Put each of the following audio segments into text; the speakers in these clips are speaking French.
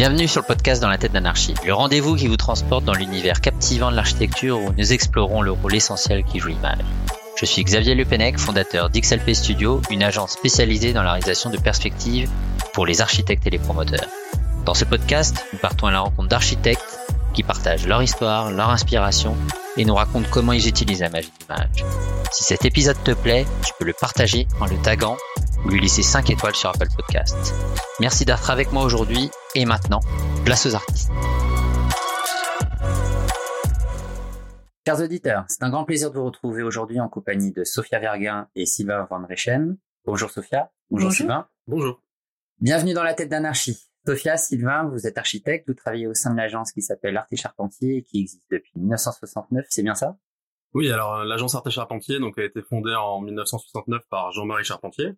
Bienvenue sur le podcast Dans la tête d'anarchie, le rendez-vous qui vous transporte dans l'univers captivant de l'architecture où nous explorons le rôle essentiel qui joue l'image. Je suis Xavier Lepenec, fondateur d'XLP Studio, une agence spécialisée dans la réalisation de perspectives pour les architectes et les promoteurs. Dans ce podcast, nous partons à la rencontre d'architectes qui partagent leur histoire, leur inspiration et nous racontent comment ils utilisent la magie d'image. Si cet épisode te plaît, tu peux le partager en le taguant ou lui laisser 5 étoiles sur Apple Podcast. Merci d'être avec moi aujourd'hui et maintenant, place aux artistes. Chers auditeurs, c'est un grand plaisir de vous retrouver aujourd'hui en compagnie de Sophia Verguin et Sylvain Van Rechen. Bonjour Sophia. Bonjour, Sylvain. Bonjour. Bienvenue dans la tête d'anarchie. Sophia, Sylvain, vous êtes architecte, vous travaillez au sein de l'agence qui s'appelle Arte Charpentier et qui existe depuis 1969, c'est bien ça? Oui, alors euh, l'agence Arte Charpentier donc, a été fondée en 1969 par Jean-Marie Charpentier,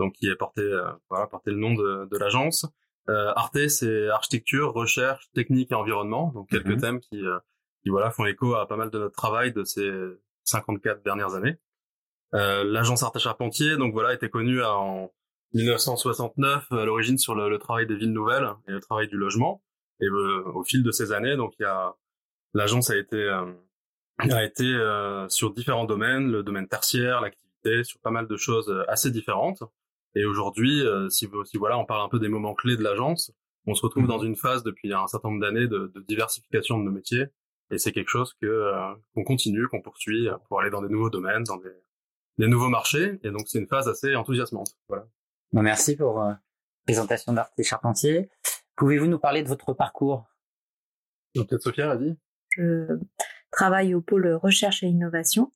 donc qui porté, euh, voilà, porté le nom de, de l'agence. Euh, Arte, c'est architecture, recherche, technique et environnement, donc quelques mhm. thèmes qui, euh, qui voilà font écho à pas mal de notre travail de ces 54 dernières années. Euh, l'agence Arte Charpentier, donc voilà, était connue en 1969 à l'origine sur le, travail des villes nouvelles et le travail du logement. Et euh, au fil de ces années, donc il y a l'agence a été euh, a été euh, sur différents domaines, le domaine tertiaire, l'activité, sur pas mal de choses assez différentes. Et aujourd'hui, si, si voilà, on parle un peu des moments clés de l'agence, on se retrouve mhm. dans une phase depuis un certain nombre d'années de, de, diversification de nos métiers. Et c'est quelque chose que qu'on continue, qu'on poursuit pour aller dans des nouveaux domaines, dans des, des nouveaux marchés. Et donc c'est une phase assez enthousiasmante. Voilà. Bon, merci pour euh, présentation d'Arte et Charpentier. Pouvez-vous nous parler de votre parcours? Peut-être Sophia, vas-y. Je travaille au pôle recherche et innovation.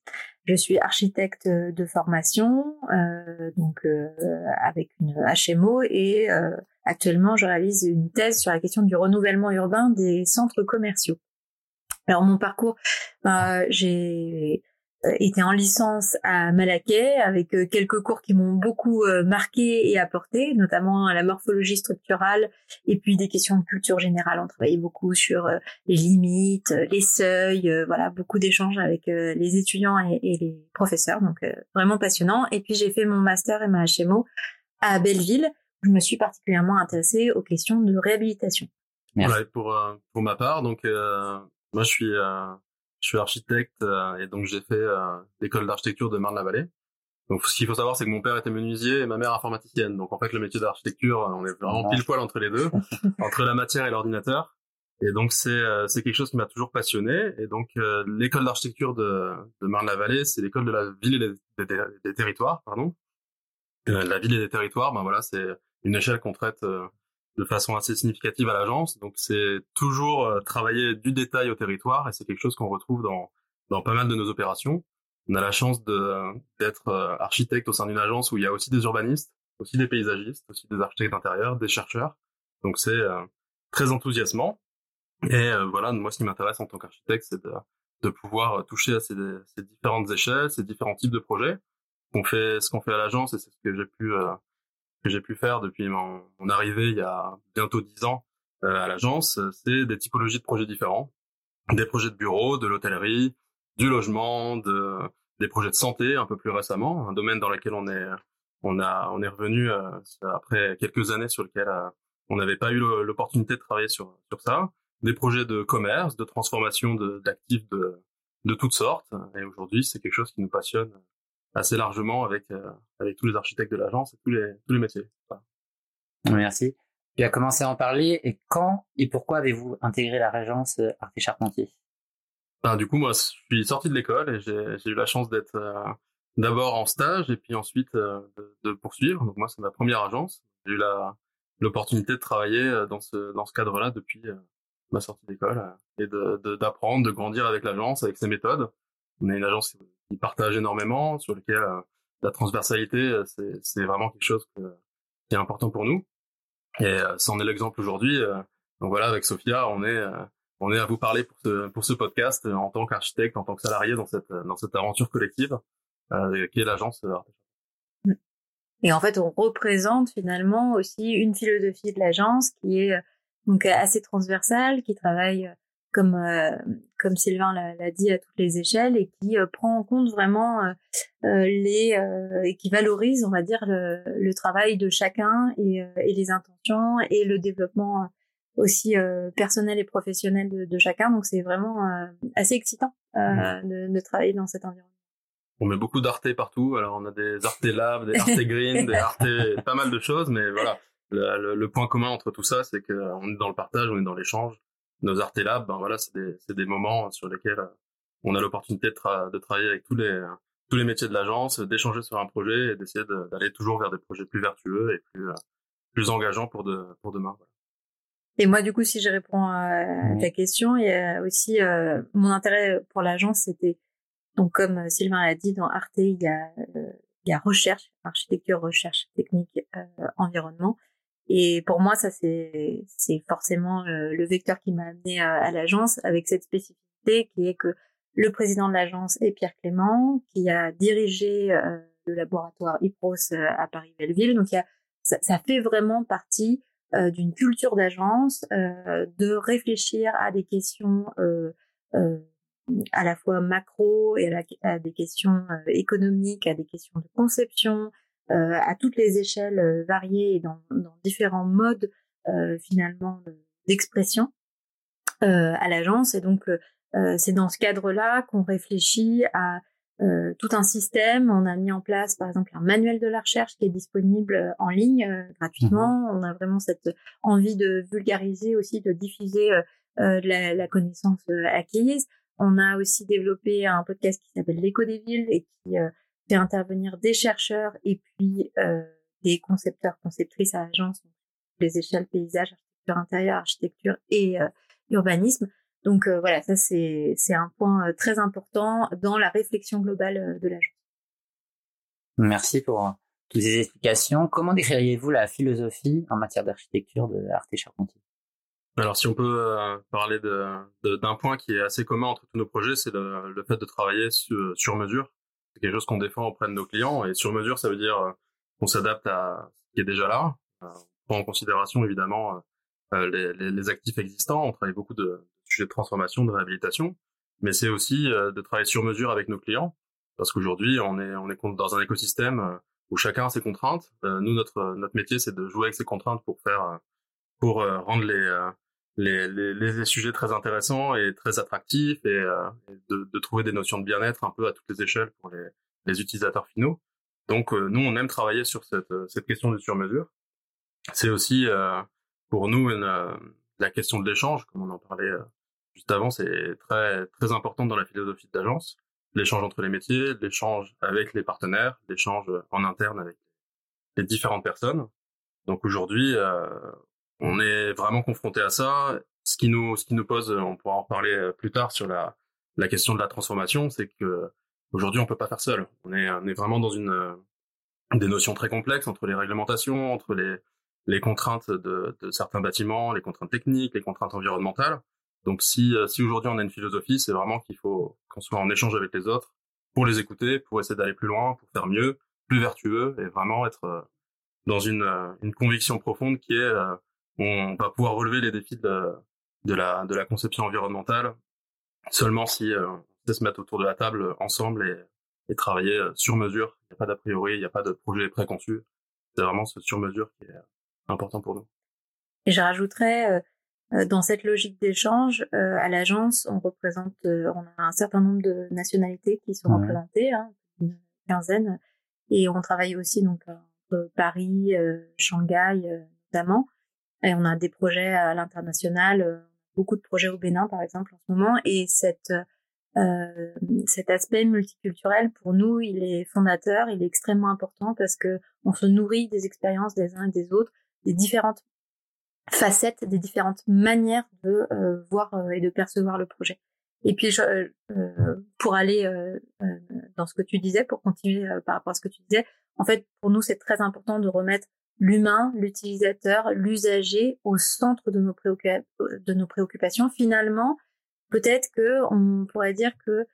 Je suis architecte de formation, euh, donc euh, avec une HMO, et euh, actuellement je réalise une thèse sur la question du renouvellement urbain des centres commerciaux. Alors mon parcours, bah, j'ai était en licence à Malaquais avec euh, quelques cours qui m'ont beaucoup euh, marqué et apporté, notamment la morphologie structurale et puis des questions de culture générale. On travaillait beaucoup sur les limites, les seuils, voilà, beaucoup d'échanges avec les étudiants et, les professeurs, donc vraiment passionnant. Et puis j'ai fait mon master et ma HMO à Belleville. Où je me suis particulièrement intéressée aux questions de réhabilitation. pour pour ma part, donc moi je suis je suis architecte euh, et donc j'ai fait euh, l'école d'architecture de Marne-la-Vallée. Donc ce qu'il faut savoir, c'est que mon père était menuisier et ma mère informaticienne. Donc en fait, le métier d'architecture, euh, on est vraiment pile poil entre les deux, entre la matière et l'ordinateur. Et donc c'est c'est quelque chose qui m'a toujours passionné. Et donc l'école d'architecture de, de Marne-la-Vallée, c'est l'école de la ville et des, des, territoires, pardon. la ville et des territoires, ben voilà, c'est une échelle qu'on traite de façon assez significative à l'agence. Donc c'est toujours euh, travailler du détail au territoire et c'est quelque chose qu'on retrouve dans, dans pas mal de nos opérations. On a la chance d'être euh, architecte au sein d'une agence où il y a aussi des urbanistes, aussi des paysagistes, aussi des architectes d'intérieur, des chercheurs. Donc c'est euh, très enthousiasmant. Et voilà, moi ce qui m'intéresse en tant qu'architecte, c'est de, de pouvoir toucher à ces, ces, différentes échelles, ces différents types de projets. On fait ce qu'on fait à l'agence et c'est ce que j'ai pu que j'ai pu faire depuis mon, arrivée il y a bientôt dix ans euh, à l'agence, c'est des typologies de projets différents, des projets de bureau, de l'hôtellerie, du logement, de, des projets de santé un peu plus récemment, un domaine dans lequel on est on a on est revenu euh, après quelques années sur lequel euh, on n'avait pas eu l'opportunité de travailler sur sur ça, des projets de commerce, de transformation d'actifs de, de toutes sortes. Et aujourd'hui, c'est quelque chose qui nous passionne assez largement avec euh, avec tous les architectes de l'agence et tous les tous les métiers. Merci. Tu as commencé à en parler et quand et pourquoi avez-vous intégré la régence euh, Arte Charpentier? Ben, du coup moi je suis sorti de l'école et j'ai eu la chance d'être euh, d'abord en stage et puis ensuite de, de, poursuivre. Donc moi c'est ma première agence. J'ai eu la l'opportunité de travailler dans ce dans ce cadre-là depuis ma sortie d'école et de d'apprendre, de, de, grandir avec l'agence, avec ses méthodes. On est une agence qui partage énormément, sur lequel euh, la transversalité, euh, c'est vraiment quelque chose qui est important pour nous. Et euh, c'en est l'exemple aujourd'hui. donc voilà, avec Sophia, on est on est à vous parler pour ce pour ce podcast en tant qu'architecte, en tant que salarié dans cette dans cette aventure collective qui est l'agence. Et en fait, on représente finalement aussi une philosophie de l'agence qui est donc assez transversale, qui travaille comme euh, comme Sylvain l'a dit à toutes les échelles et qui euh, prend en compte vraiment euh, les et qui valorise on va dire le, le travail de chacun et, et, les intentions et le développement aussi personnelle et professionnelle de, chacun. Donc c'est vraiment assez excitant de, de, travailler dans cet environnement. On met beaucoup d'Arte partout. Alors on a des Arte Lab, des Arte Green, des Arte, pas mal de choses, mais voilà. Le, le, point commun entre tout ça, c'est qu'on est dans le partage, on est dans l'échange. Nos Arte Lab, ben voilà, c'est des, des moments sur lesquels on a l'opportunité de, de, travailler avec tous les tous les métiers de l'agence, d'échanger sur un projet et d'essayer d'aller toujours vers des projets plus vertueux et plus plus engageants pour de pour demain. Et moi, du coup, si je réponds à ta question, il y a aussi euh, mon intérêt pour l'agence, c'était donc comme euh, Sylvain l'a dit, dans Arte, il y a euh, il y a recherche, architecture, recherche, technique, environnement. Et pour moi, ça c'est forcément le vecteur qui m'a amené à l'agence avec cette spécificité qui est que le président de l'agence est Pierre Clément, qui a dirigé euh, le laboratoire IPROS euh, à Paris-Belleville. Donc, il y a, ça, ça, fait vraiment partie euh, d'une culture d'agence, de réfléchir à des questions à la fois macro et à, des questions économiques, à des questions de conception, à toutes les échelles variées et dans, dans différents modes finalement d'expression à l'agence. Et donc, euh, c'est dans ce cadre-là qu'on réfléchit à euh, tout un système. On a mis en place, par exemple, un manuel de la recherche qui est disponible euh, en ligne gratuitement. Mhm. On a vraiment cette envie de vulgariser aussi, de diffuser la, la, connaissance acquise. On a aussi développé un podcast qui s'appelle l'écho des villes et qui fait intervenir des chercheurs et puis des concepteurs, conceptrices à agence, les échelles paysage, architecture intérieure, architecture et urbanisme donc euh, voilà, ça c'est c'est un point euh, très important dans la réflexion globale euh, de l'agence. Merci pour toutes ces explications. Comment décririez-vous la philosophie en matière d'architecture de Arte Charpentier? Alors si on peut parler d'un point qui est assez commun entre tous nos projets, c'est le, fait de travailler sur, mesure. C'est quelque chose qu'on défend auprès de nos clients et sur mesure, ça veut dire qu'on s'adapte à ce qui est déjà là. on prend en considération évidemment les, les, actifs existants. On travaille beaucoup de, de transformation, de réhabilitation, mais c'est aussi euh, de travailler sur mesure avec nos clients, parce qu'aujourd'hui on est dans un écosystème euh, où chacun a ses contraintes. Euh, nous notre notre métier c'est de jouer avec ces contraintes pour faire pour rendre les les, les, les, sujets très intéressants et très attractifs et, de, de, trouver des notions de bien-être un peu à toutes les échelles pour les, les utilisateurs finaux. Donc nous, on aime travailler sur cette, cette question de sur-mesure. C'est aussi pour nous une, la question de l'échange, comme on en parlait juste avant, c'est très très important dans la philosophie de l'agence. L'échange entre les métiers, l'échange avec les partenaires, l'échange en interne avec les différentes personnes. Donc aujourd'hui, euh, on est vraiment confronté à ça. Ce qui nous ce qui nous pose, on pourra en parler plus tard sur la la question de la transformation, c'est que aujourd'hui on peut pas faire seul. On est on est vraiment dans une des notions très complexes entre les réglementations, entre les les contraintes de, de certains bâtiments, les contraintes techniques, les contraintes environnementales. Donc si, euh, si aujourd'hui on a une philosophie, c'est vraiment qu'il faut qu'on soit en échange avec les autres pour les écouter, pour essayer d'aller plus loin, pour faire mieux, plus vertueux et vraiment être euh, dans une, euh, une conviction profonde qui est on va pouvoir relever les défis de, de, la, de la conception environnementale seulement si on sait se mettre autour de la table ensemble et, et travailler sur mesure. Il n'y a pas d'a priori, il n'y a pas de projet préconçu. C'est vraiment ce sur mesure qui est important pour nous. Et je rajouterais euh, dans cette logique d'échange, euh, à l'agence, on représente, euh, on a un certain nombre de nationalités qui sont représentées, hein, une quinzaine, et on travaille aussi donc entre Paris, Shanghai notamment, et on a des projets à l'international, beaucoup de projets au Bénin par exemple en ce moment, et cette cet aspect multiculturel pour nous, il est fondateur, il est extrêmement important parce que on se nourrit des expériences des uns et des autres, des différentes facettes, des différentes manières de euh, voir euh, et de percevoir le projet. Et puis, je, euh, pour aller dans ce que tu disais, pour continuer par rapport à ce que tu disais, en fait, pour nous, c'est très important de remettre l'humain, l'utilisateur, l'usager au centre de nos, de nos préoccupations. Finalement, peut-être que on pourrait dire que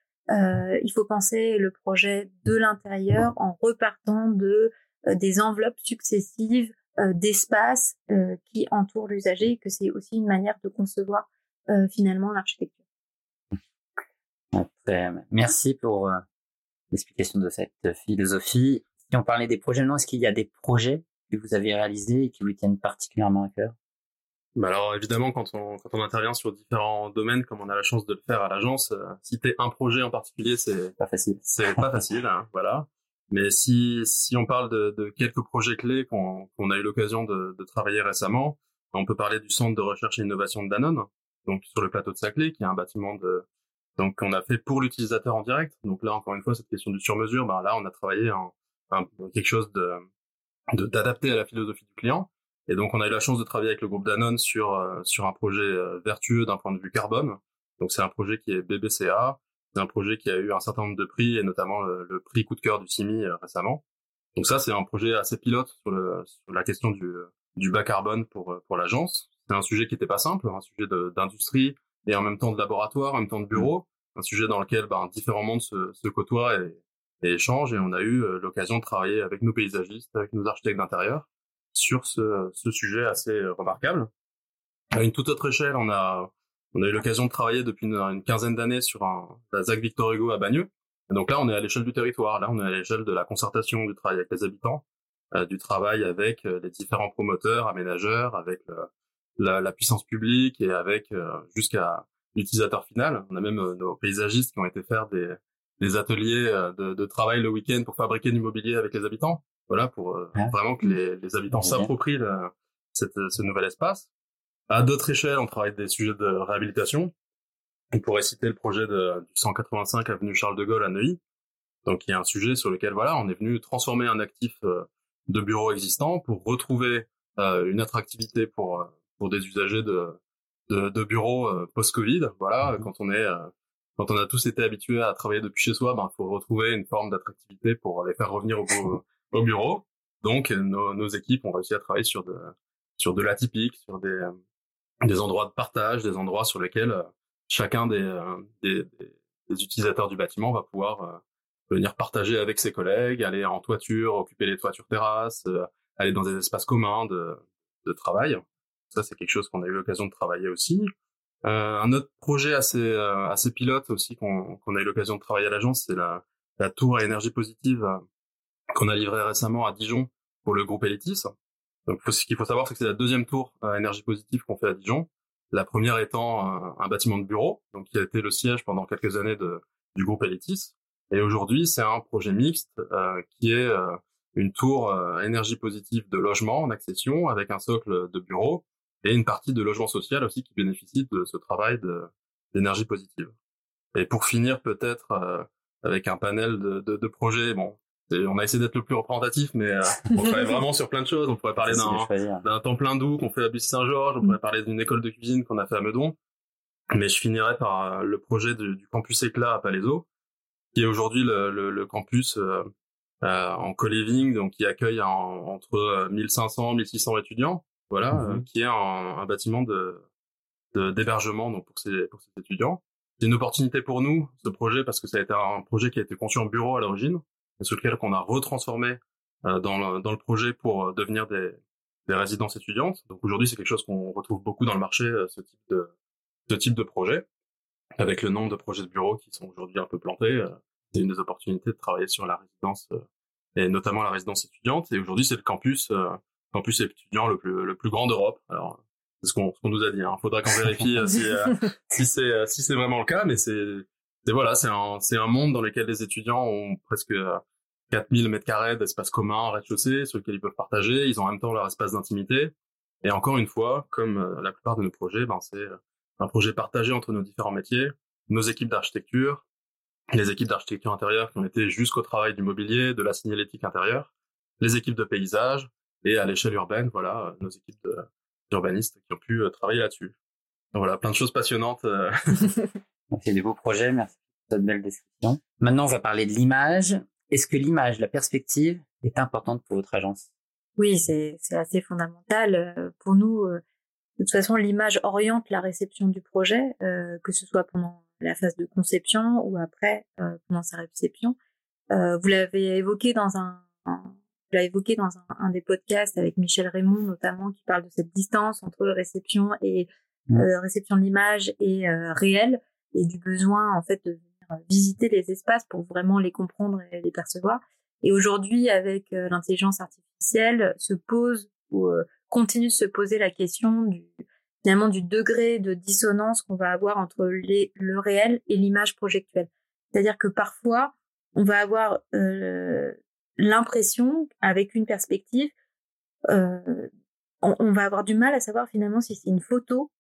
il faut penser le projet de l'intérieur en repartant de des enveloppes successives euh, d'espace euh, qui entoure l'usager et que c'est aussi une manière de concevoir euh, finalement l'architecture. Merci pour l'explication de cette philosophie. Si on parlait des projets, non, est-ce qu'il y a des projets que vous avez réalisés et qui vous tiennent particulièrement à cœur? Bah alors évidemment, quand on, quand on intervient sur différents domaines, comme on a la chance de le faire à l'agence, euh, citer un projet en particulier, c'est pas facile. C'est pas facile, hein, voilà. Mais si, si on parle de, de quelques projets clés qu'on qu'on a eu l'occasion de, de, travailler récemment, on peut parler du centre de recherche et innovation de Danone, donc sur le plateau de Saclay, qui est un bâtiment de donc qu'on a fait pour l'utilisateur en direct. Donc là, encore une fois, cette question du sur-mesure, ben là, on a travaillé en, quelque chose de d'adapté à la philosophie du client. Et donc, on a eu la chance de travailler avec le groupe Danone sur euh, sur un projet euh, vertueux d'un point de vue carbone. Donc, c'est un projet qui est BBCA. C'est un projet qui a eu un certain nombre de prix et notamment le, prix coup de cœur du CIMI euh, récemment. Donc ça, c'est un projet assez pilote sur, le, sur la question du, du bas carbone pour pour l'agence. C'est un sujet qui n'était pas simple, un sujet d'industrie et en même temps de laboratoire, en même temps de bureau, un sujet dans lequel ben, différents mondes se, se côtoient et, et on a eu l'occasion de travailler avec nos paysagistes, avec nos architectes d'intérieur, sur ce, ce sujet assez euh, remarquable. À une toute autre échelle, on a, on a eu l'occasion de travailler depuis une, quinzaine d'années sur un, la ZAC Victor Hugo à Bagneux. Et donc là, on est à l'échelle du territoire. Là, on est à l'échelle de la concertation, du travail avec les habitants, euh, du travail avec euh, les différents promoteurs, aménageurs, avec la, puissance publique et avec jusqu'à l'utilisateur final. On a même nos paysagistes qui ont été faire des, des ateliers de, de travail le week-end pour fabriquer du mobilier avec les habitants. Voilà, pour euh, vraiment que les, les habitants s'approprient cette, ce nouvel espace. À d'autres échelles, on travaille des sujets de réhabilitation. On pourrait citer le projet de, du 185 avenue Charles de Gaulle à Neuilly. Donc, il y a un sujet sur lequel, voilà, on est venu transformer un actif euh, de bureau existant pour retrouver euh, une attractivité pour pour des usagers de de, de bureaux post-Covid. Voilà, mmh quand on est quand on a tous été habitués à travailler depuis chez soi, ben il faut retrouver une forme d'attractivité pour les faire revenir au, au bureau. Donc nos, nos, équipes ont réussi à travailler sur de sur de l'atypique, sur des euh, des endroits de partage, des endroits sur lesquels euh, chacun des, euh, des, des, utilisateurs du bâtiment va pouvoir venir partager avec ses collègues, aller en toiture, occuper les toitures terrasses, aller dans des espaces communs de, de travail. Ça, c'est quelque chose qu'on a eu l'occasion de travailler aussi. Euh, un autre projet assez assez pilote aussi qu'on qu'on a eu l'occasion de travailler à l'agence, c'est la, la tour à énergie positive qu'on a livré récemment à Dijon pour le groupe Elitis. Donc, ce qu'il faut savoir, c'est que c'est la deuxième tour à énergie positive qu'on fait à Dijon. La première étant un, bâtiment de bureau, donc qui a été le siège pendant quelques années de, du groupe Elitis. Et aujourd'hui, c'est un projet mixte euh, qui est euh, une tour euh, énergie positive de logement en accession avec un socle de bureau et une partie de logement social aussi qui bénéficie de ce travail d'énergie positive. Et pour finir, peut-être avec un panel de, de, de projets, bon, on a essayé d'être le plus représentatif, mais euh, on travaille vraiment sur plein de choses. On pourrait parler d'un temps plein doux qu'on fait à Bussy-Saint-Georges, on pourrait mm. parler d'une école de cuisine qu'on a fait à Meudon. Mais je finirai par euh, le projet du campus Éclat à Palaiso, qui est aujourd'hui le, le, le, campus euh, euh en co-living, donc qui accueille entre 1500 1600 étudiants, voilà, mm-hmm. qui est un, un bâtiment de d'hébergement donc pour ces pour ces étudiants. C'est une opportunité pour nous ce projet parce que ça a été un projet qui a été conçu en bureau à l'origine sur lequel qu'on a retransformé euh, dans, le, dans le projet pour euh, devenir des, des résidences étudiantes. Donc aujourd'hui, c'est quelque chose qu'on retrouve beaucoup dans le marché, euh, ce type de ce type de projet, avec le nombre de projets de bureaux qui sont aujourd'hui un peu plantés. c'est une des opportunités de travailler sur la résidence et notamment la résidence étudiante. Et aujourd'hui, c'est le campus campus étudiant le plus le plus grand d'Europe. Alors c'est ce qu'on ce qu'on nous a dit. Hein. Faudra qu'on vérifie si si c'est si c'est vraiment le cas, mais c'est c'est voilà, c'est un c'est un monde dans lequel les étudiants ont presque 4000 mètres carrés d'espace commun, rez-de-chaussée, sur lequel ils peuvent partager. Ils ont en même temps leur espace d'intimité. Et encore une fois, comme euh, la plupart de nos projets, ben c'est euh, un projet partagé entre nos différents métiers, nos équipes d'architecture, les équipes d'architecture intérieure qui ont été jusqu'au travail du mobilier, de la signalétique intérieure, les équipes de paysage, et à l'échelle urbaine, voilà, euh, nos équipes d'urbanistes qui ont pu travailler là-dessus. Donc voilà, plein de choses passionnantes. C'est des beaux projets, merci pour cette belle description. Maintenant, on va parler de l'image. Est-ce que l'image, la perspective est importante pour votre agence? Oui, c'est assez fondamental. Euh, pour nous, euh, de toute façon, l'image oriente la réception du projet, euh, que ce soit pendant la phase de conception ou après, pendant sa réception. vous l'avez évoqué dans un, vous l'avez évoqué dans un, des podcasts avec Michel Raymond notamment, qui parle de cette distance entre réception et mmh. réception de l'image et réel, et du besoin en fait de visiter les espaces pour vraiment les comprendre et les percevoir. Et aujourd'hui, avec euh, l'intelligence artificielle, se pose ou euh, continue de se poser la question du, finalement du degré de dissonance qu'on va avoir entre les, le réel et l'image projectuelle. C'est-à-dire que parfois, on va avoir euh, l'impression, avec une perspective, euh, on, va avoir du mal à savoir finalement si c'est une photo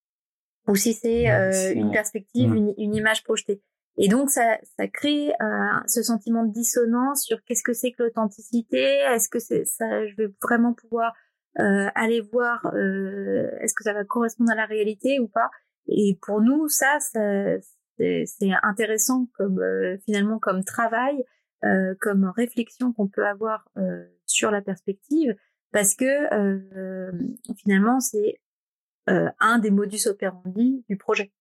ou si c'est euh, une perspective, une, une, image projetée. Et donc ça, ça crée euh, ce sentiment de dissonance sur qu'est-ce que c'est que l'authenticité, est-ce que c'est ça, je vais vraiment pouvoir euh, aller voir, euh, est-ce que ça va correspondre à la réalité ou pas. Et pour nous, ça, ça c'est intéressant comme euh, finalement comme travail, euh, comme réflexion qu'on peut avoir euh, sur la perspective, parce que finalement c'est un des modus operandi du projet.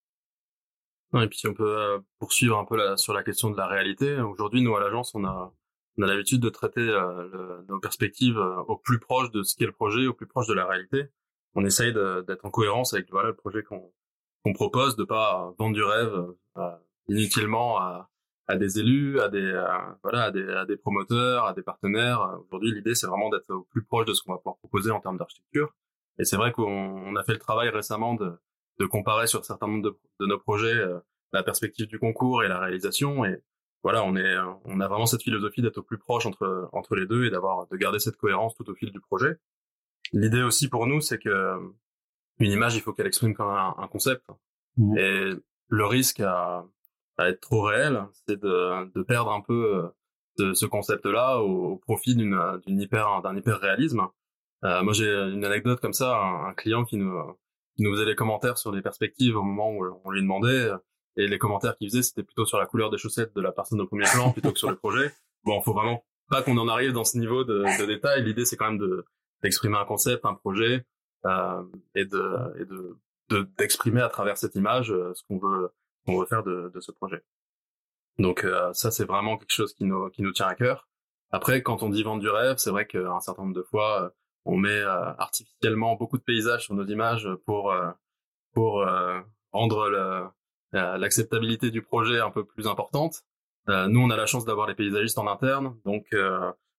Et puis on peut poursuivre un peu sur la question de la réalité, aujourd'hui nous à l'agence on a l'habitude de traiter nos perspectives au plus proche de ce qu'est le projet, au plus proche de la réalité. On essaye d'être en cohérence avec le projet qu'on propose, de pas vendre du rêve euh, inutilement à, à, des élus, à des voilà, à des, à des promoteurs, à des partenaires. Aujourd'hui, l'idée c'est vraiment d'être au plus proche de ce qu'on va pouvoir proposer en termes d'architecture. Et c'est vrai qu'on a fait le travail récemment de, de comparer sur certains nombre de, de nos projets euh, la perspective du concours et la réalisation. Et voilà, on est, on a vraiment cette philosophie d'être au plus proche entre entre les deux et d'avoir de garder cette cohérence tout au fil du projet. L'idée aussi pour nous, c'est que une image, il faut qu'elle exprime comme un, un concept. Mmh. Et le risque à, à être trop réel, c'est de, de, perdre un peu euh, de ce concept-là au, profit d'une hyper d'un hyper réalisme. Euh, moi, j'ai une anecdote comme ça, un, client qui nous, qui nous faisait des commentaires sur les perspectives au moment où on lui demandait, et les commentaires qu'il faisait, c'était plutôt sur la couleur des chaussettes de la personne au premier plan plutôt que sur le projet. Bon, faut vraiment pas qu'on en arrive dans ce niveau de, de détail. L'idée, c'est quand même de d'exprimer un concept, un projet, euh, et de et de d'exprimer à travers cette image euh, ce qu'on veut qu'on veut faire de, de ce projet. Donc euh, ça c'est vraiment quelque chose qui nous qui nous tient à cœur. Après quand on dit vendre du rêve, c'est vrai qu'un certain nombre de fois on met artificiellement beaucoup de paysages sur nos images pour pour rendre l'acceptabilité du projet un peu plus importante. nous on a la chance d'avoir les paysagistes en interne, donc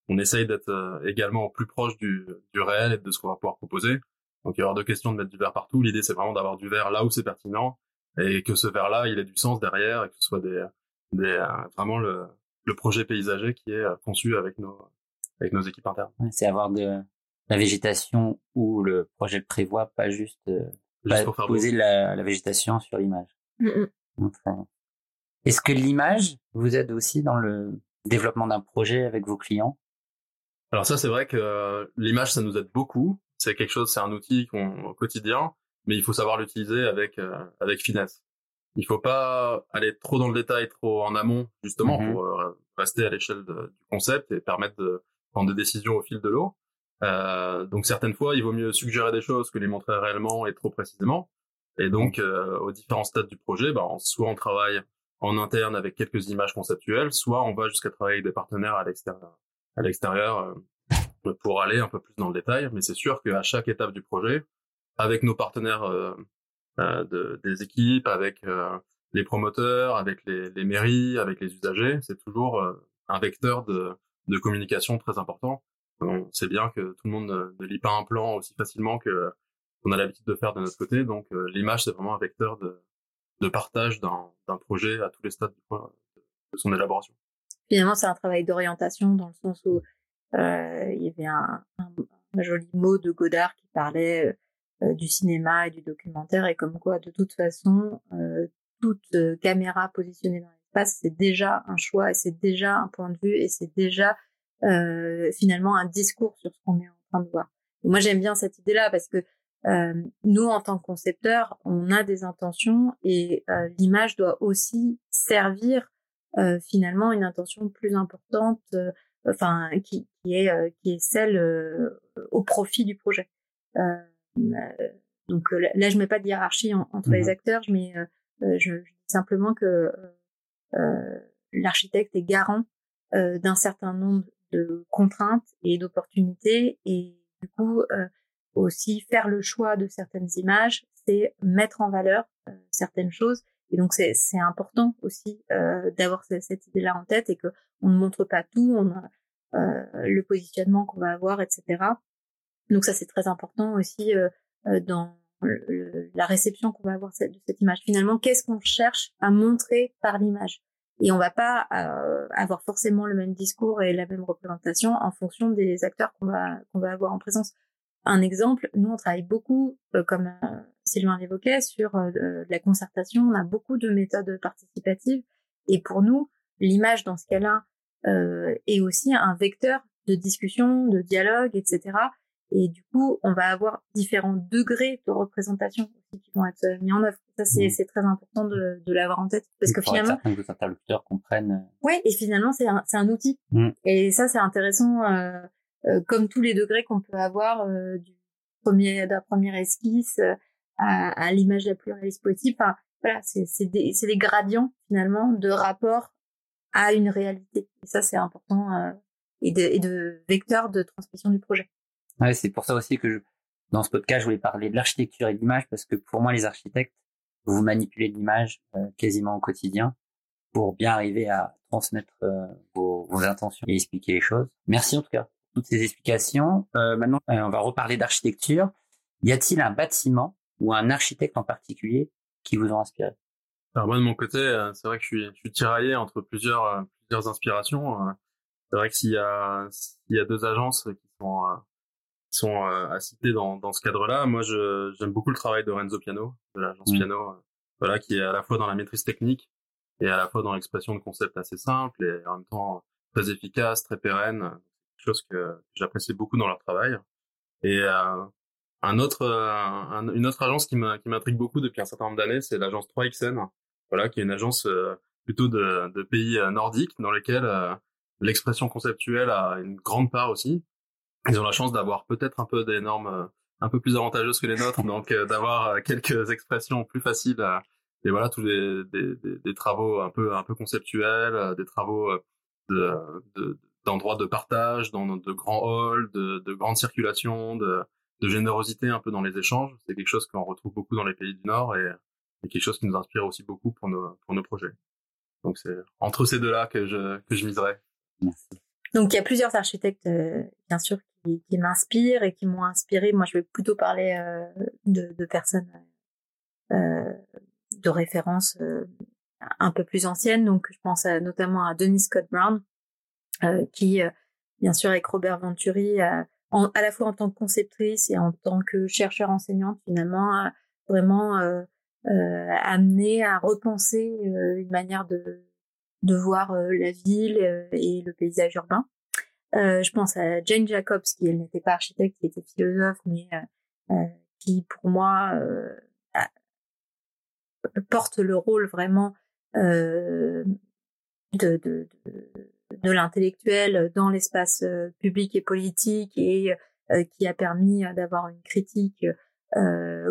on essaye d'être également plus proche du, du réel et de ce qu'on va pouvoir proposer. Donc il y aura deux questions de mettre du verre partout. L'idée c'est vraiment d'avoir du verre là où c'est pertinent et que ce verre-là il ait du sens derrière et que ce soit des, des euh, vraiment le, le projet paysager qui est euh, conçu avec nos avec nos équipes internes. c'est avoir de la végétation où le projet le prévoit, pas juste, euh, poser la, la, végétation sur l'image. Mm, mm. Est-ce que l'image vous aide aussi dans le développement d'un projet avec vos clients? Alors ça, c'est vrai que l'image, ça nous aide beaucoup c'est quelque chose, c'est un outil qu'on au quotidien, mais il faut savoir l'utiliser avec euh, avec finesse. Il faut pas aller trop dans le détail, trop en amont, justement, mm-hmm. pour euh, rester à l'échelle du concept et permettre de prendre des décisions au fil de l'eau. Euh, donc certaines fois, il vaut mieux suggérer des choses que les montrer réellement et trop précisément. Et donc, euh, aux différents stades du projet, ben, soit on travaille en interne avec quelques images conceptuelles, soit on va jusqu'à travailler avec des partenaires à l'extérieur, à l'extérieur pour aller un peu plus dans le détail, mais c'est sûr qu'à chaque étape du projet, avec nos partenaires euh, euh de, des équipes, avec euh, les promoteurs, avec les, mairies, avec les usagers, c'est toujours un vecteur de, communication très important. On sait bien que tout le monde ne, lit pas un plan aussi facilement que qu'on a l'habitude de faire de notre côté, donc l'image c'est vraiment un vecteur de, partage d'un projet à tous les stades de son élaboration. Finalement, c'est un travail d'orientation dans le sens où il y avait un, joli mot de Godard qui parlait du cinéma et du documentaire et comme quoi de toute façon toute caméra positionnée dans l'espace c'est déjà un choix et c'est déjà un point de vue et c'est déjà finalement un discours sur ce qu'on est en train de voir. moi j'aime bien cette idée-là parce que euh, nous, en tant que concepteurs, on a des intentions et euh, l'image doit aussi servir euh, finalement une intention plus importante enfin qui, qui est euh, qui est celle euh, au profit du projet. Euh, donc là, je mets pas de hiérarchie entre les mmh acteurs, je mets je, je, dis simplement que l'architecte est garant d'un certain nombre de contraintes et d'opportunités et du coup aussi faire le choix de certaines images, c'est mettre en valeur certaines choses et donc c'est important aussi euh, d'avoir cette, idée-là en tête et que on ne montre pas tout, on a euh, le positionnement qu'on va avoir, etc. Donc ça c'est très important aussi euh, euh, dans la réception qu'on va avoir de cette image. Finalement, qu'est-ce qu'on cherche à montrer par l'image? Et on va pas euh, avoir forcément le même discours et la même représentation en fonction des acteurs qu'on va qu'on va avoir en présence. Un exemple, nous on travaille beaucoup, euh, comme euh, Sylvain l'évoquait, sur la concertation. On a beaucoup de méthodes participatives et pour nous, l'image dans ce cas-là est aussi un vecteur de discussion, de dialogue, etc. Et du coup, on va avoir différents degrés de représentation aussi qui vont être mis en œuvre. Ça, c'est, mmh. c'est très important de, de l'avoir en tête. Parce que finalement. Que les interlocuteurs comprennent. Euh, ouais, et finalement, c'est un, c'est un outil. Mmh. Et ça, c'est intéressant, euh, euh, comme tous les degrés qu'on peut avoir euh, du premier, de la première esquisse euh, à, à l'image la plus réaliste possible. Enfin, voilà, c'est, c'est des, c'est des gradients, finalement, de rapport à une réalité. Et ça, c'est important, et de, et de vecteur de transmission du projet. Ouais, c'est pour ça aussi que je, dans ce podcast, je voulais parler de l'architecture et de l'image parce que pour moi, les architectes, vous manipulez l'image euh, quasiment au quotidien pour bien arriver à transmettre euh, vos, vos, intentions et expliquer les choses. Merci en tout cas pour toutes ces explications. Euh, maintenant, on va reparler d'architecture. Y a-t-il un bâtiment ou un architecte en particulier qui vous ont inspiré? Alors moi, de mon côté, c'est vrai que je suis, je suis tiraillé entre plusieurs, plusieurs inspirations. C'est vrai que y a, s'il y a deux agences qui sont sont euh, à citer dans, dans ce cadre-là. Moi, j'aime beaucoup le travail de Renzo Piano, de l'agence mmh. Piano, euh, voilà, qui est à la fois dans la maîtrise technique et à la fois dans l'expression de concepts assez simples et en même temps très efficace, très pérenne, quelque chose que j'apprécie beaucoup dans leur travail. Et euh, un autre, une autre agence qui m'intrigue beaucoup depuis un certain nombre d'années, c'est l'agence 3XN, voilà, qui est une agence plutôt de, de pays nordiques dans lesquels l'expression conceptuelle a une grande part aussi ils ont la chance d'avoir peut-être un peu des normes euh, un peu plus avantageuses que les nôtres, donc euh, d'avoir euh, quelques expressions plus faciles. et voilà, tous des, des, des, travaux un peu un peu conceptuels, des travaux de, d'endroits de, partage, dans de grands halls, de, de grande circulation, de, de générosité un peu dans les échanges. C'est quelque chose qu'on retrouve beaucoup dans les pays du Nord et, et, quelque chose qui nous inspire aussi beaucoup pour nos, pour nos projets. Donc c'est entre ces deux-là que je, que je miserais. Donc il y a plusieurs architectes, bien sûr, qui, m'inspirent et qui m'ont inspiré. Moi, je vais plutôt parler euh, de, de, personnes euh, de référence euh, un peu plus anciennes. Donc, je pense notamment à Denis Scott Brown, euh, qui, bien sûr, avec Robert Venturi, en, à la fois en tant que conceptrice et en tant que chercheur enseignante, finalement, vraiment amené à repenser une manière de, de voir la ville et le paysage urbain. Euh, je pense à Jane Jacobs, qui elle n'était pas architecte, qui était philosophe, mais euh, euh qui pour moi euh, porte le rôle vraiment euh, de, de, de, de l'intellectuel dans l'espace public et politique et qui a permis d'avoir une critique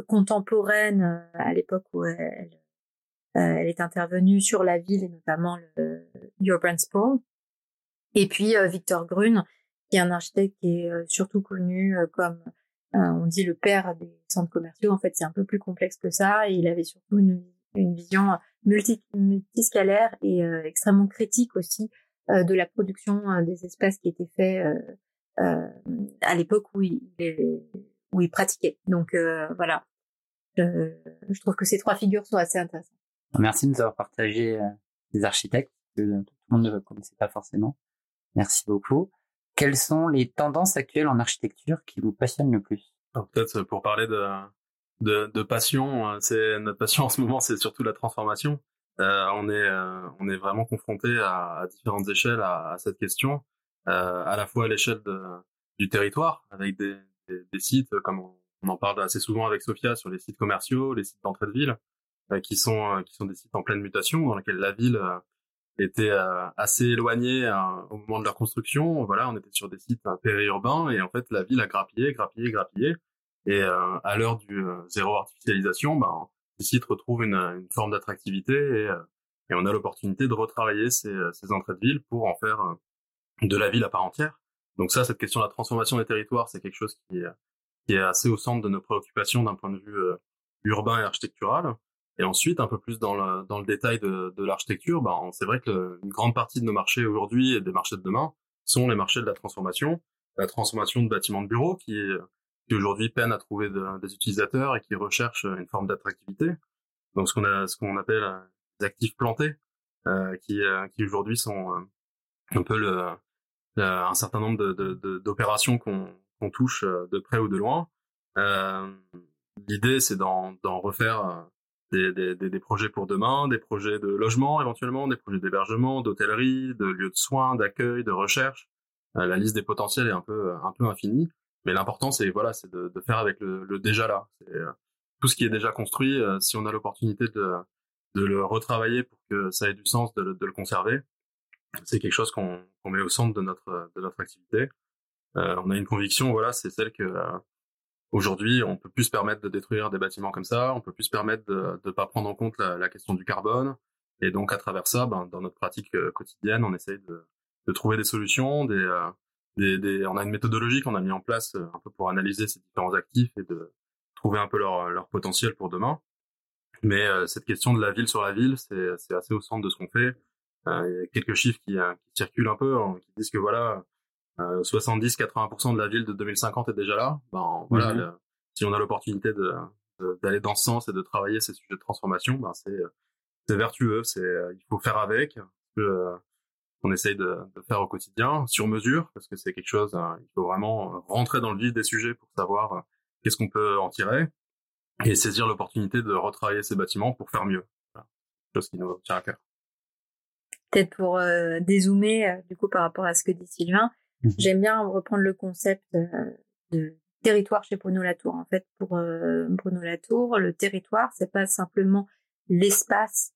contemporaine à l'époque où elle, elle est intervenue sur la ville et notamment le urban sprawl. Et puis euh, Victor Grune, qui est un architecte qui est euh, surtout connu euh, comme, on dit, le père des centres commerciaux. En fait, c'est un peu plus complexe que ça. Et il avait surtout une, une vision multi, multiscalaire et extrêmement critique aussi de la production des espaces qui étaient faits à l'époque où il, où il pratiquait. Donc voilà, je, trouve que ces trois figures sont assez intéressantes. Merci de nous avoir partagé des architectes que tout le monde ne connaissait pas forcément. Merci beaucoup. Quelles sont les tendances actuelles en architecture qui vous passionnent le plus? Peut-être pour parler de, de, de passion, euh, c'est notre passion en ce moment, c'est surtout la transformation. Euh, on est euh, on est vraiment confronté à, à, différentes échelles à, à cette question, euh, à la fois à l'échelle du territoire avec des, des, sites comme on, on, en parle assez souvent avec Sophia sur les sites commerciaux, les sites d'entrée de ville, euh, qui sont qui sont des sites en pleine mutation dans lesquels la ville étaient euh, assez éloignés euh, au moment de leur construction. Voilà, on était sur des sites euh, périurbains et en fait la ville a grappillé, grappillé, grappillé. Et à l'heure du zéro artificialisation, ben, ces sites retrouvent une, une forme d'attractivité et, et, on a l'opportunité de retravailler ces, ces, entrées de ville pour en faire de la ville à part entière. Donc ça, cette question de la transformation des territoires, c'est quelque chose qui qui est assez au centre de nos préoccupations d'un point de vue urbain et architectural. Et ensuite, un peu plus dans le, dans le détail de, de l'architecture, ben, c'est vrai que une grande partie de nos marchés aujourd'hui et des marchés de demain sont les marchés de la transformation, la transformation de bâtiments de bureaux qui qui aujourd'hui peinent à trouver des utilisateurs et qui recherchent une forme d'attractivité. Donc ce qu'on a, ce qu'on appelle des actifs plantés, qui, qui aujourd'hui sont un peu le, un certain nombre d'opérations de, de, qu'on touche de près ou de loin. L'idée, c'est d'en refaire des, des, des, projets pour demain, des projets de logement éventuellement, des projets d'hébergement, d'hôtellerie, de lieux de soins, d'accueil, de recherche. Euh, la liste des potentiels est un peu un peu infinie, mais l'important c'est voilà, c'est de, de, faire avec le, le déjà là. Euh, tout ce qui est déjà construit. Euh, si on a l'opportunité de de le retravailler pour que ça ait du sens de, de le conserver, c'est quelque chose qu'on qu'on met au centre de notre de notre activité. on a une conviction, voilà, c'est celle que Aujourd'hui, on peut plus se permettre de détruire des bâtiments comme ça, on peut plus se permettre de ne pas prendre en compte la, la, question du carbone. Et donc, à travers ça, ben, dans notre pratique euh, quotidienne, on essaye de, de trouver des solutions, des, euh, des, des, on a une méthodologie qu'on a mis en place euh, un peu pour analyser ces différents actifs et de trouver un peu leur, leur potentiel pour demain. Mais cette question de la ville sur la ville, c'est assez au centre de ce qu'on fait. il y a quelques chiffres qui, qui circulent un peu, hein, qui disent que voilà, 70-80% euh, de la ville de 2050 est déjà là. Ben voilà, mhm. si on a l'opportunité de d'aller dans ce sens et de travailler ces sujets de transformation, ben c'est c'est vertueux. C'est euh, il faut faire avec. Euh, on essaye de, de, faire au quotidien, sur mesure, parce que c'est quelque chose. Hein, il faut vraiment rentrer dans le vif des sujets pour savoir qu'est-ce qu'on peut en tirer et saisir l'opportunité de retravailler ces bâtiments pour faire mieux. Voilà. Chose qui nous tient à cœur. Peut-être pour dézoomer du coup par rapport à ce que dit Sylvain, Mmh J'aime bien reprendre le concept euh, de territoire chez Bruno Latour. En fait, pour euh, Bruno Latour, le territoire, c'est pas simplement l'espace,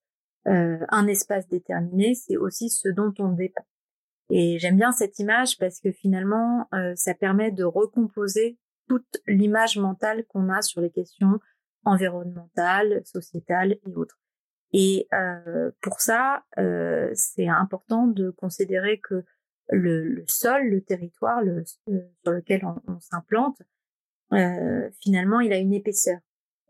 euh, un espace déterminé, c'est aussi ce dont on dépend. Et j'aime bien cette image parce que finalement, ça permet de recomposer toute l'image mentale qu'on a sur les questions environnementales, sociétales et autres. Et pour ça, c'est important de considérer que le, le, sol, le territoire le, sur lequel on, on s'implante, euh, finalement, il a une épaisseur.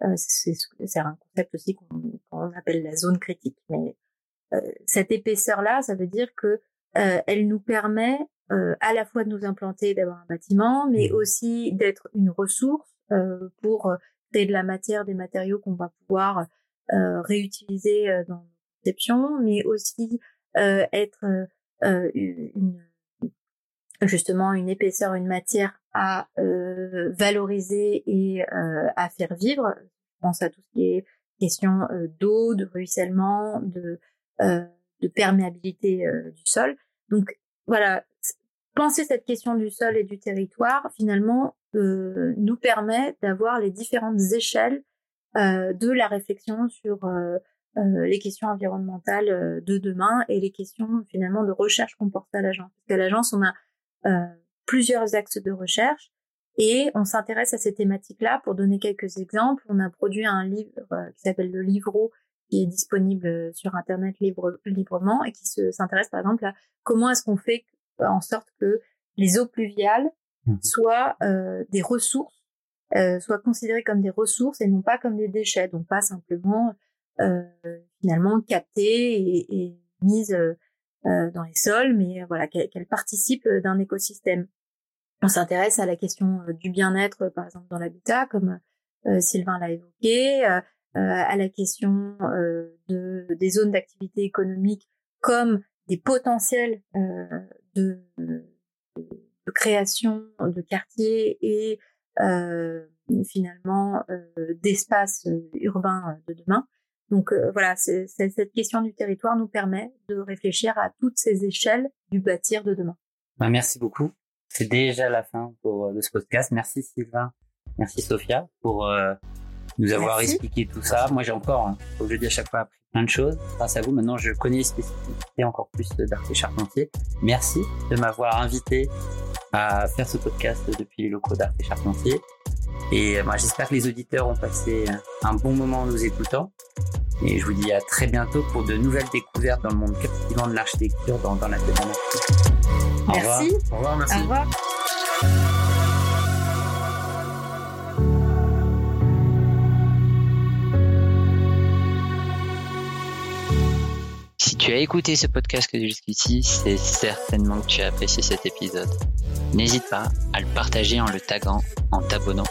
Euh, c'est un concept aussi qu'on appelle la zone critique. Mais euh, cette épaisseur-là, ça veut dire que euh, elle nous permet euh, à la fois de nous implanter, d'avoir un bâtiment, mais mmh. aussi d'être une ressource pour créer de la matière, des matériaux qu'on va pouvoir réutiliser dans nos conceptions, mais aussi être euh, une, justement une épaisseur, une matière à euh, valoriser et euh, à faire vivre. Je pense à tout ce qui est question d'eau, de ruissellement, de, de perméabilité du sol. Donc voilà, penser cette question du sol et du territoire finalement nous permet d'avoir les différentes échelles de la réflexion sur euh, les questions environnementales euh, de demain et les questions finalement de recherche qu'on porte à l'agence. Parce qu'à l'agence, on a euh, plusieurs axes de recherche et on s'intéresse à ces thématiques-là. Pour donner quelques exemples, on a produit un livre qui s'appelle le Livreau qui est disponible sur Internet libre, librement et qui s'intéresse par exemple à comment est-ce qu'on fait en sorte que les eaux pluviales mmh. soient des ressources, soient considérées comme des ressources et non pas comme des déchets, donc pas simplement euh, finalement captée et, et mise euh, euh, dans les sols, mais voilà qu'elle participe d'un écosystème. On s'intéresse à la question du bien-être, par exemple dans l'habitat, comme Sylvain l'a évoqué, à la question de, des zones d'activité économique comme des potentiels de, de, création de quartiers et finalement d'espaces urbains de demain. Donc euh, voilà, cette question du territoire nous permet de réfléchir à toutes ces échelles du bâtir de demain. Ben, merci beaucoup. C'est déjà la fin pour, euh, de ce podcast. Merci Sylvain, merci Sophia pour euh, nous avoir expliqué tout ça. Moi j'ai encore, hein, que je dis à chaque fois, appris plein de choses. Grâce à vous, maintenant je connais les spécificités encore plus d'Arte Charpentier. Merci de m'avoir invité à faire ce podcast depuis les locaux d'Arte Charpentier. Et moi, j'espère que les auditeurs ont passé un bon moment en nous écoutant. Et je vous dis à très bientôt pour de nouvelles découvertes dans le monde captivant de l'architecture dans, dans la thématique. Merci. Au revoir, merci. Au revoir. Si tu as écouté ce podcast jusqu'ici, c'est certainement que tu as apprécié cet épisode. n'hésite pas à le partager en le taguant, en t'abonnant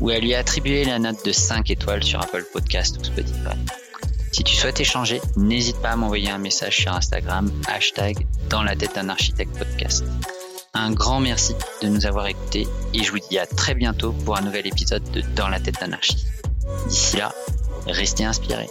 ou à lui attribuer la note de 5 étoiles sur Apple Podcast ou Spotify. Si tu souhaites échanger, n'hésite pas à m'envoyer un message sur Instagram, hashtag dans la tête d'un architecte podcast. Un grand merci de nous avoir écoutés et je vous dis à très bientôt pour un nouvel épisode de Dans la tête d'un. D'ici là, restez inspirés.